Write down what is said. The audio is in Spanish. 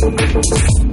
Thank.